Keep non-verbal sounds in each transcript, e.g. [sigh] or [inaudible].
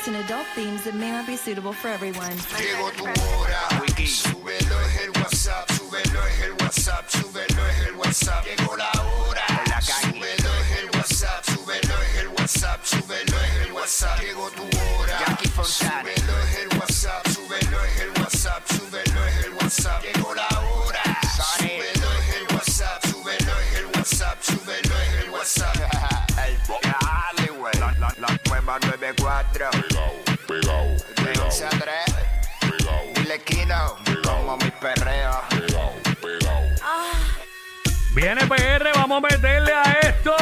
lyrics and adult themes that may not be suitable for everyone. Llegó tu hora. Súbelo es el WhatsApp, súbelo es el WhatsApp, súbelo es el WhatsApp. Llegó la hora. Súbelo es el WhatsApp, súbelo es el WhatsApp, súbelo es el WhatsApp. Llegó tu hora. Súbelo es el WhatsApp, súbelo es el WhatsApp, súbelo es el WhatsApp. Llegó la hora. Súbelo es el WhatsApp, súbelo es el WhatsApp, súbelo es el WhatsApp. Dale, güey. La, la, la nueva 94. Viene PR, vamos a meterle a esto.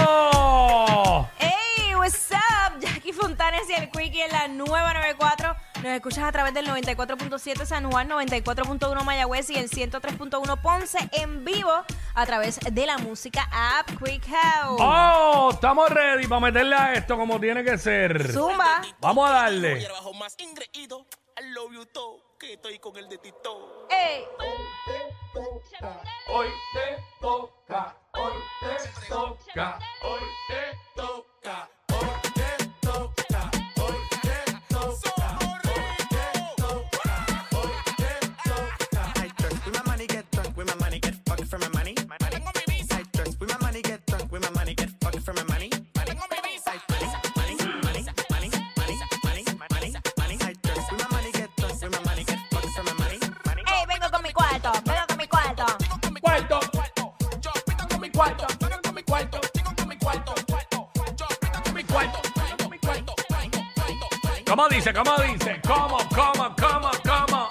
Hey, what's up? Jackie Fontanes y el Quickie en la nueva 94. Nos escuchas a través del 94.7 San Juan, 94.1 Mayagüez y el 103.1 Ponce en vivo a través de la música app Quick House. Oh, estamos ready para meterle a esto como tiene que ser. Zumba. Vamos a darle. bajo más ingreído. I love you que estoy con el de Tito. Hey. Hoy te toca, hoy te toca, hoy te toca, ¿Cómo dice? ¿Cómo dice? ¿Cómo, cómo, cómo, cómo?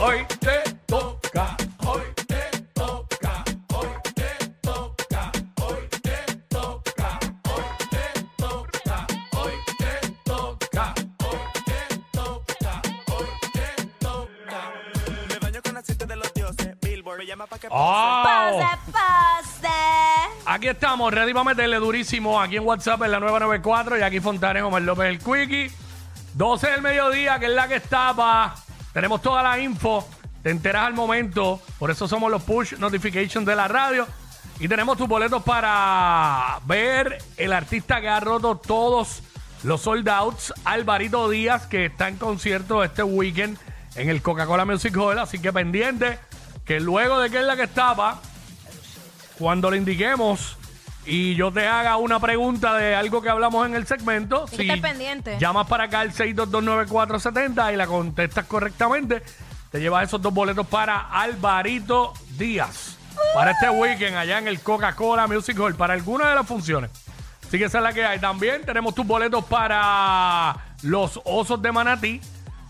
Hoy te toca, hoy te toca, hoy te toca, hoy te toca, hoy te toca, hoy te toca, hoy te toca, hoy te toca. Me baño con aceite de los dioses. Billboard me llama pa' que ¡Oh! Pase, pase. Aquí estamos, ready para meterle durísimo aquí en WhatsApp en la 994 y aquí Fontanes, Omar López el Quickie. 12 del mediodía, que es la que estaba. Tenemos toda la info. Te enteras al momento. Por eso somos los push notifications de la radio. Y tenemos tus boletos para ver el artista que ha roto todos los sold outs, Alvarito Díaz, que está en concierto este weekend en el Coca-Cola Music Hall. Así que pendiente que luego de que es la que estaba, cuando le indiquemos y yo te haga una pregunta de algo que hablamos en el segmento, Hay que estar pendiente. llamas para acá al 6229470 y la contestas correctamente, te llevas esos dos boletos para Alvarito Díaz. Para este weekend allá en el Coca-Cola Music Hall, para alguna de las funciones. Así que esa es la que hay. También tenemos tus boletos para los Osos de Manatí,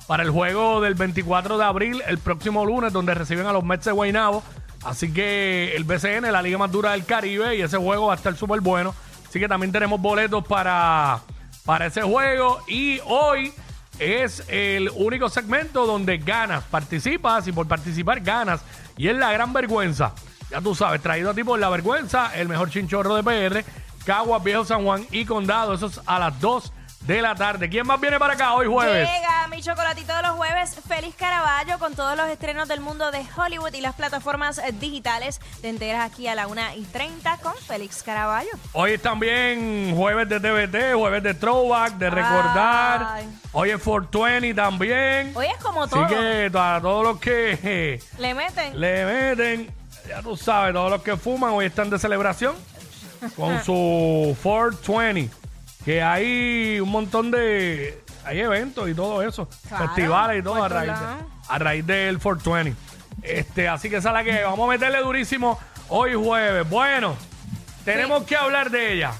para el juego del 24 de abril, el próximo lunes, donde reciben a los Mets de Guaynabo. Así que el BCN, la liga más dura del Caribe, y ese juego va a estar súper bueno. Así que también tenemos boletos para, para ese juego. Y hoy es el único segmento donde ganas, participas y por participar ganas. Y es la gran vergüenza. Ya tú sabes, traído a ti por la vergüenza, el mejor chinchorro de PR, Caguas, Viejo San Juan y Condado. Eso es a las 2 de la tarde. ¿Quién más viene para acá hoy jueves? Llega mi chocolatito de los jueves, Félix Caraballo, con todos los estrenos del mundo de Hollywood y las plataformas eh, digitales. Te enteras aquí a la 1 y 30 con Félix Caraballo. Hoy es también jueves de TVT, jueves de Throwback, de recordar. Ay. Hoy es 420 también. Hoy es como Así todo. que a todos los que [laughs] Le meten. le meten, ya tú sabes, todos los que fuman hoy están de celebración con [laughs] su 420. Que hay un montón de. Hay eventos y todo eso. Claro, festivales y todo a por raíz, todos de- lados. a raíz del 420. Este, así que esa es la que vamos a meterle durísimo hoy jueves. Bueno, tenemos que hablar de ella.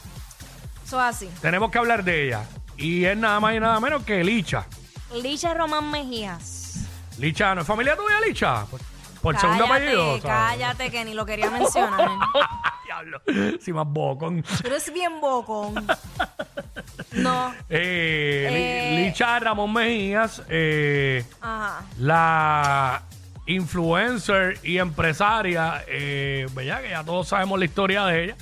Eso es así. Tenemos que hablar de ella. Y es nada más y nada menos que Licha. Licha Román Mejías. Licha, ¿no es familia tuya, Licha? Por, por segundo cállate, apellido. cállate, que ni lo quería mencionar. [laughs] Diablo, si más bocón. Tú eres bien bocón. [laughs] No. Eh, Li- Eh. Licha Ramón Mejías, eh, Ajá. la influencer y empresaria, eh, ¿verdad? que ya todos sabemos la historia de ella.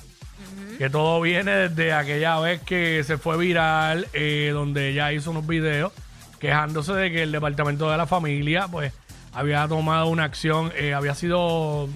Que todo viene desde aquella vez que se fue viral, eh, donde ella hizo unos videos quejándose de que el departamento de la familia, pues, había tomado una acción, eh, había sido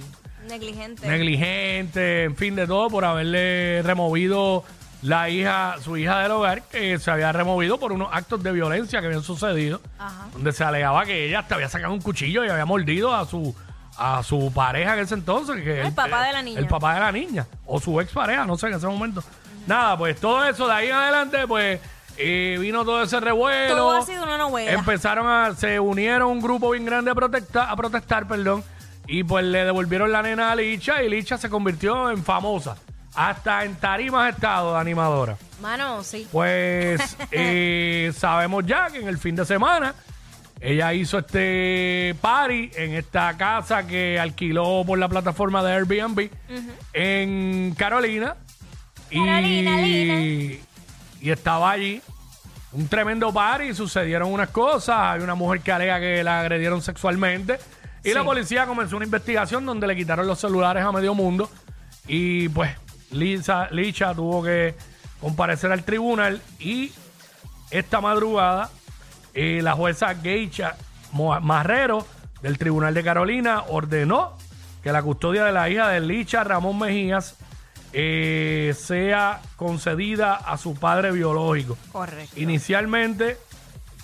Negligente. negligente, en fin, de todo, por haberle removido la hija, su hija del hogar, que se había removido por unos actos de violencia que habían sucedido, Ajá. donde se alegaba que ella hasta había sacado un cuchillo y había mordido a su a su pareja en ese entonces. Que El papá de la niña. El papá de la niña. O su expareja, no sé, en ese momento. Nada, pues todo eso de ahí en adelante, pues eh, vino todo ese revuelo. Todo ha sido una novela. Empezaron a, se unieron un grupo bien grande a protestar, a protestar, perdón, y pues le devolvieron la nena a Licha y Licha se convirtió en famosa. Hasta en tarimas estado de animadora. Mano, sí. Pues [laughs] eh, sabemos ya que en el fin de semana ella hizo este party en esta casa que alquiló por la plataforma de Airbnb en Carolina. Carolina, y, y estaba allí un tremendo party, sucedieron unas cosas, hay una mujer que alega que la agredieron sexualmente y la policía comenzó una investigación donde le quitaron los celulares a medio mundo y pues Lisa, Licha tuvo que comparecer al tribunal y esta madrugada eh, la jueza Geisha Marrero del Tribunal de Carolina ordenó que la custodia de la hija de Licha Ramón Mejías eh, sea concedida a su padre biológico. Correcto. Inicialmente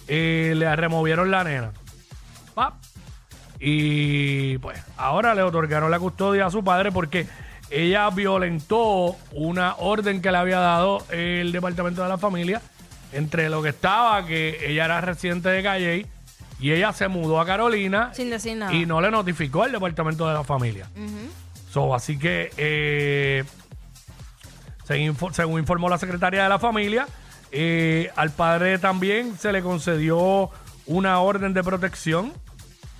eh, le removieron la nena. Pap. Y pues ahora le otorgaron la custodia a su padre porque ella violentó una orden que le había dado el Departamento de la Familia. Entre lo que estaba, que ella era residente de Calle y ella se mudó a Carolina Sin decir nada. y no le notificó al Departamento de la Familia. So, así que, eh, según, info- según informó la secretaria de la familia, eh, al padre también se le concedió una orden de protección.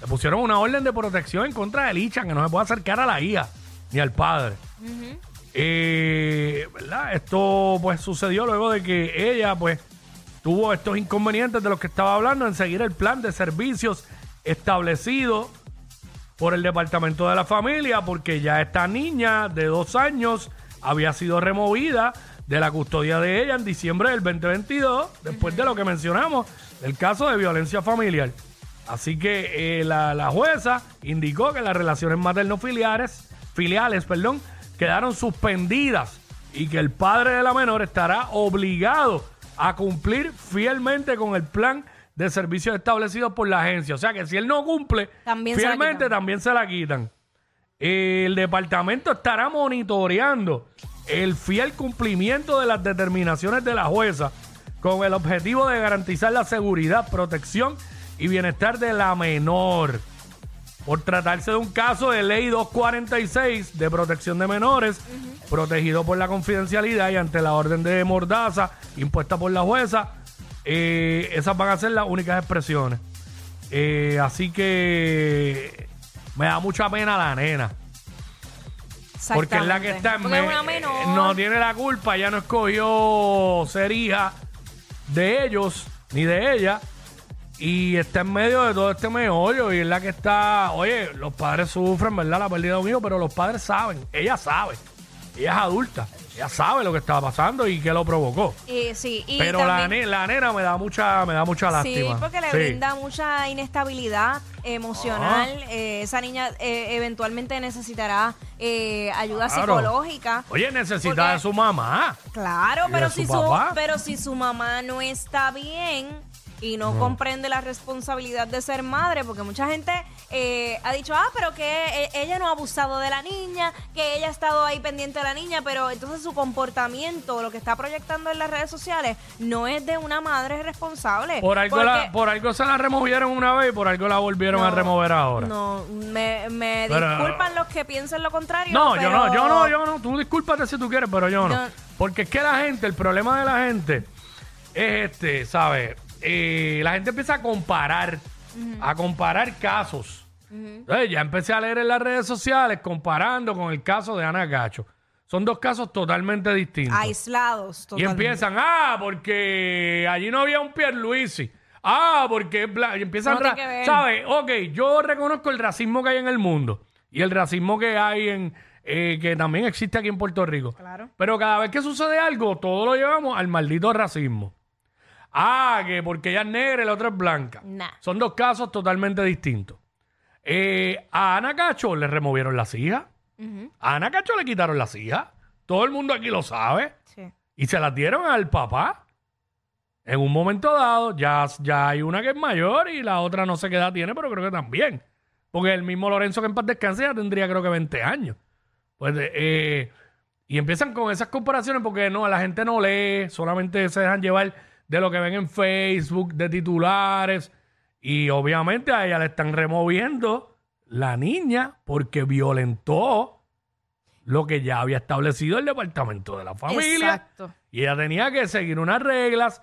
Le pusieron una orden de protección en contra de Licha, que no se puede acercar a la hija ni al padre. Eh, ¿verdad? Esto pues sucedió luego de que ella pues tuvo estos inconvenientes de los que estaba hablando en seguir el plan de servicios establecido por el departamento de la familia porque ya esta niña de dos años había sido removida de la custodia de ella en diciembre del 2022 después de lo que mencionamos del caso de violencia familiar. Así que eh, la, la jueza indicó que las relaciones materno-filiales filiales, perdón, quedaron suspendidas y que el padre de la menor estará obligado a cumplir fielmente con el plan de servicios establecidos por la agencia. O sea que si él no cumple, También fielmente también se la quitan. El departamento estará monitoreando el fiel cumplimiento de las determinaciones de la jueza con el objetivo de garantizar la seguridad, protección y bienestar de la menor. Por tratarse de un caso de ley 246 de protección de menores, protegido por la confidencialidad y ante la orden de mordaza impuesta por la jueza, eh, esas van a ser las únicas expresiones. Eh, así que me da mucha pena la nena. Porque es la que está en Porque es me- una menor. eh, No tiene la culpa, ella no escogió ser hija de ellos ni de ella. Y está en medio de todo este meollo y es la que está. Oye, los padres sufren, ¿verdad? La pérdida de un hijo, pero los padres saben. Ella sabe. Ella es adulta. Ella sabe lo que estaba pasando y qué lo provocó. Y, sí, y pero la, nena me da mucha, me da mucha Sí, lástima. porque le Sí. brinda mucha inestabilidad emocional. Eh, esa niña eh, eventualmente necesitará eh, ayuda Claro. psicológica. Oye, necesita Porque- de su mamá. Claro, pero su si, su, pero si su mamá no está bien y no, comprende la responsabilidad de ser madre, porque mucha gente eh, ha dicho, ah, pero que e- ella no ha abusado de la niña, que ella ha estado ahí pendiente de la niña, pero entonces su comportamiento, lo que está proyectando en las redes sociales, no es de una madre responsable. Por algo, Porque- la, por algo se la removieron una vez y por algo la volvieron a remover ahora. No, me, me Pero- disculpan los que piensen lo contrario. No, yo no, yo no, yo no. Tú discúlpate si tú quieres, pero yo no. Porque es que la gente, el problema de la gente es este, ¿sabes? Eh, la gente empieza a comparar, a comparar casos. Entonces, ya empecé a leer en las redes sociales comparando con el caso de Ana Gacho. Son dos casos totalmente distintos. Aislados. Y totalmente. empiezan, ah, porque allí no había un Pierluisi. Ah, porque es bla-". y empiezan, No tiene ra- que ver. ¿sabes? Ok, yo reconozco el racismo que hay en el mundo y el racismo que hay en, eh, que también existe aquí en Puerto Rico. Claro. Pero cada vez que sucede algo, todo lo llevamos al maldito racismo. Ah, que porque ella es negra y la otra es blanca. Nah. Son dos casos totalmente distintos. Eh, a Ana Cacho le removieron las hijas. A Ana Cacho le quitaron las hijas. Todo el mundo aquí lo sabe. Sí. y se las dieron al papá. En un momento dado, ya, ya hay una que es mayor y la otra no sé qué edad tiene, pero creo que también. Porque el mismo Lorenzo que en paz descanse ya tendría creo que 20 años. Pues, eh, y empiezan con esas comparaciones porque no, la gente no lee, solamente se dejan llevar de lo que ven en Facebook, de titulares. Y obviamente a ella le están removiendo la niña porque violentó lo que ya había establecido el departamento de la familia. Exacto. Y ella tenía que seguir unas reglas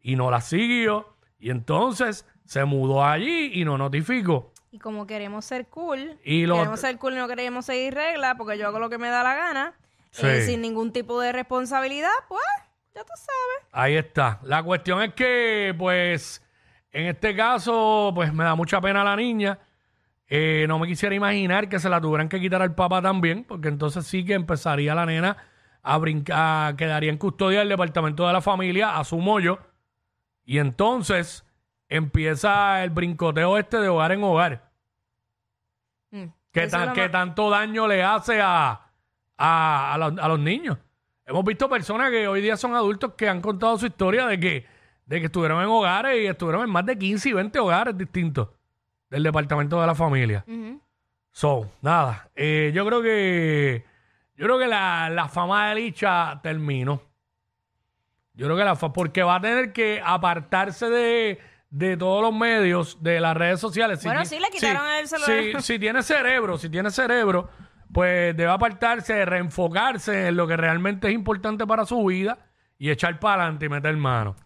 y no las siguió. Y entonces se mudó allí y no notificó. Y como queremos ser cool, Y queremos ser cool y no queremos seguir reglas porque yo hago lo que me da la gana, Sí. eh, sin ningún tipo de responsabilidad, pues ya tú sabes. Ahí está. La cuestión es que, pues, en este caso, pues me da mucha pena la niña. Eh, no me quisiera imaginar que se la tuvieran que quitar al papá también, porque entonces sí que empezaría la nena a brincar, quedaría en custodia del departamento de la familia, asumo yo. Y entonces empieza el brincoteo este de hogar en hogar. Mm. que, tan- tanto daño le hace a, a, a los, a los niños. Hemos visto personas que hoy día son adultos que han contado su historia de que, de que estuvieron en hogares y estuvieron en más de 15 y 20 hogares distintos del departamento de la familia. So, nada, eh, yo creo que yo creo que la, la fama de Licha terminó. Yo creo que la fa- porque va a tener que apartarse de, de todos los medios, de las redes sociales. Bueno, ti- sí, le quitaron el celular. Si, si tiene cerebro, si tiene cerebro, pues debe apartarse, reenfocarse en lo que realmente es importante para su vida y echar para adelante y meter mano.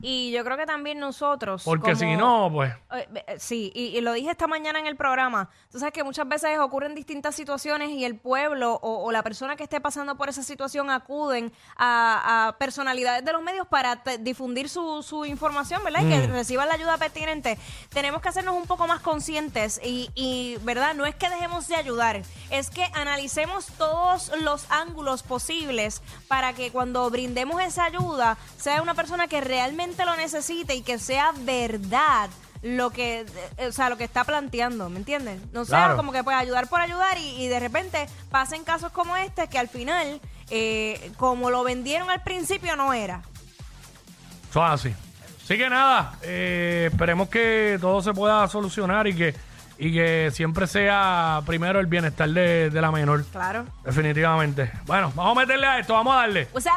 Y yo creo que también nosotros. Porque si como- no, pues Eh, eh, Sí, y, y lo dije esta mañana en el programa. Tú sabes que muchas veces ocurren distintas situaciones y el pueblo o, o la persona que esté pasando por esa situación acuden a, a personalidades de los medios para te- difundir su, su información, ¿verdad? Y que reciban la ayuda pertinente. Tenemos que hacernos un poco más conscientes y, y, ¿verdad? No es que dejemos de ayudar, es que analicemos todos los ángulos posibles para que cuando brindemos esa ayuda sea una persona que realmente lo necesite y que sea verdad lo que eh, o sea lo que está planteando ¿me entienden? no sea Claro. como que puede ayudar por ayudar y, y de repente pasen casos como este que al final eh, como lo vendieron al principio no era Eso es así. Así que nada, eh, esperemos que todo se pueda solucionar y que, y que siempre sea primero el bienestar de, de la menor. claro Definitivamente. Bueno, vamos a meterle a esto, vamos a darle. o sea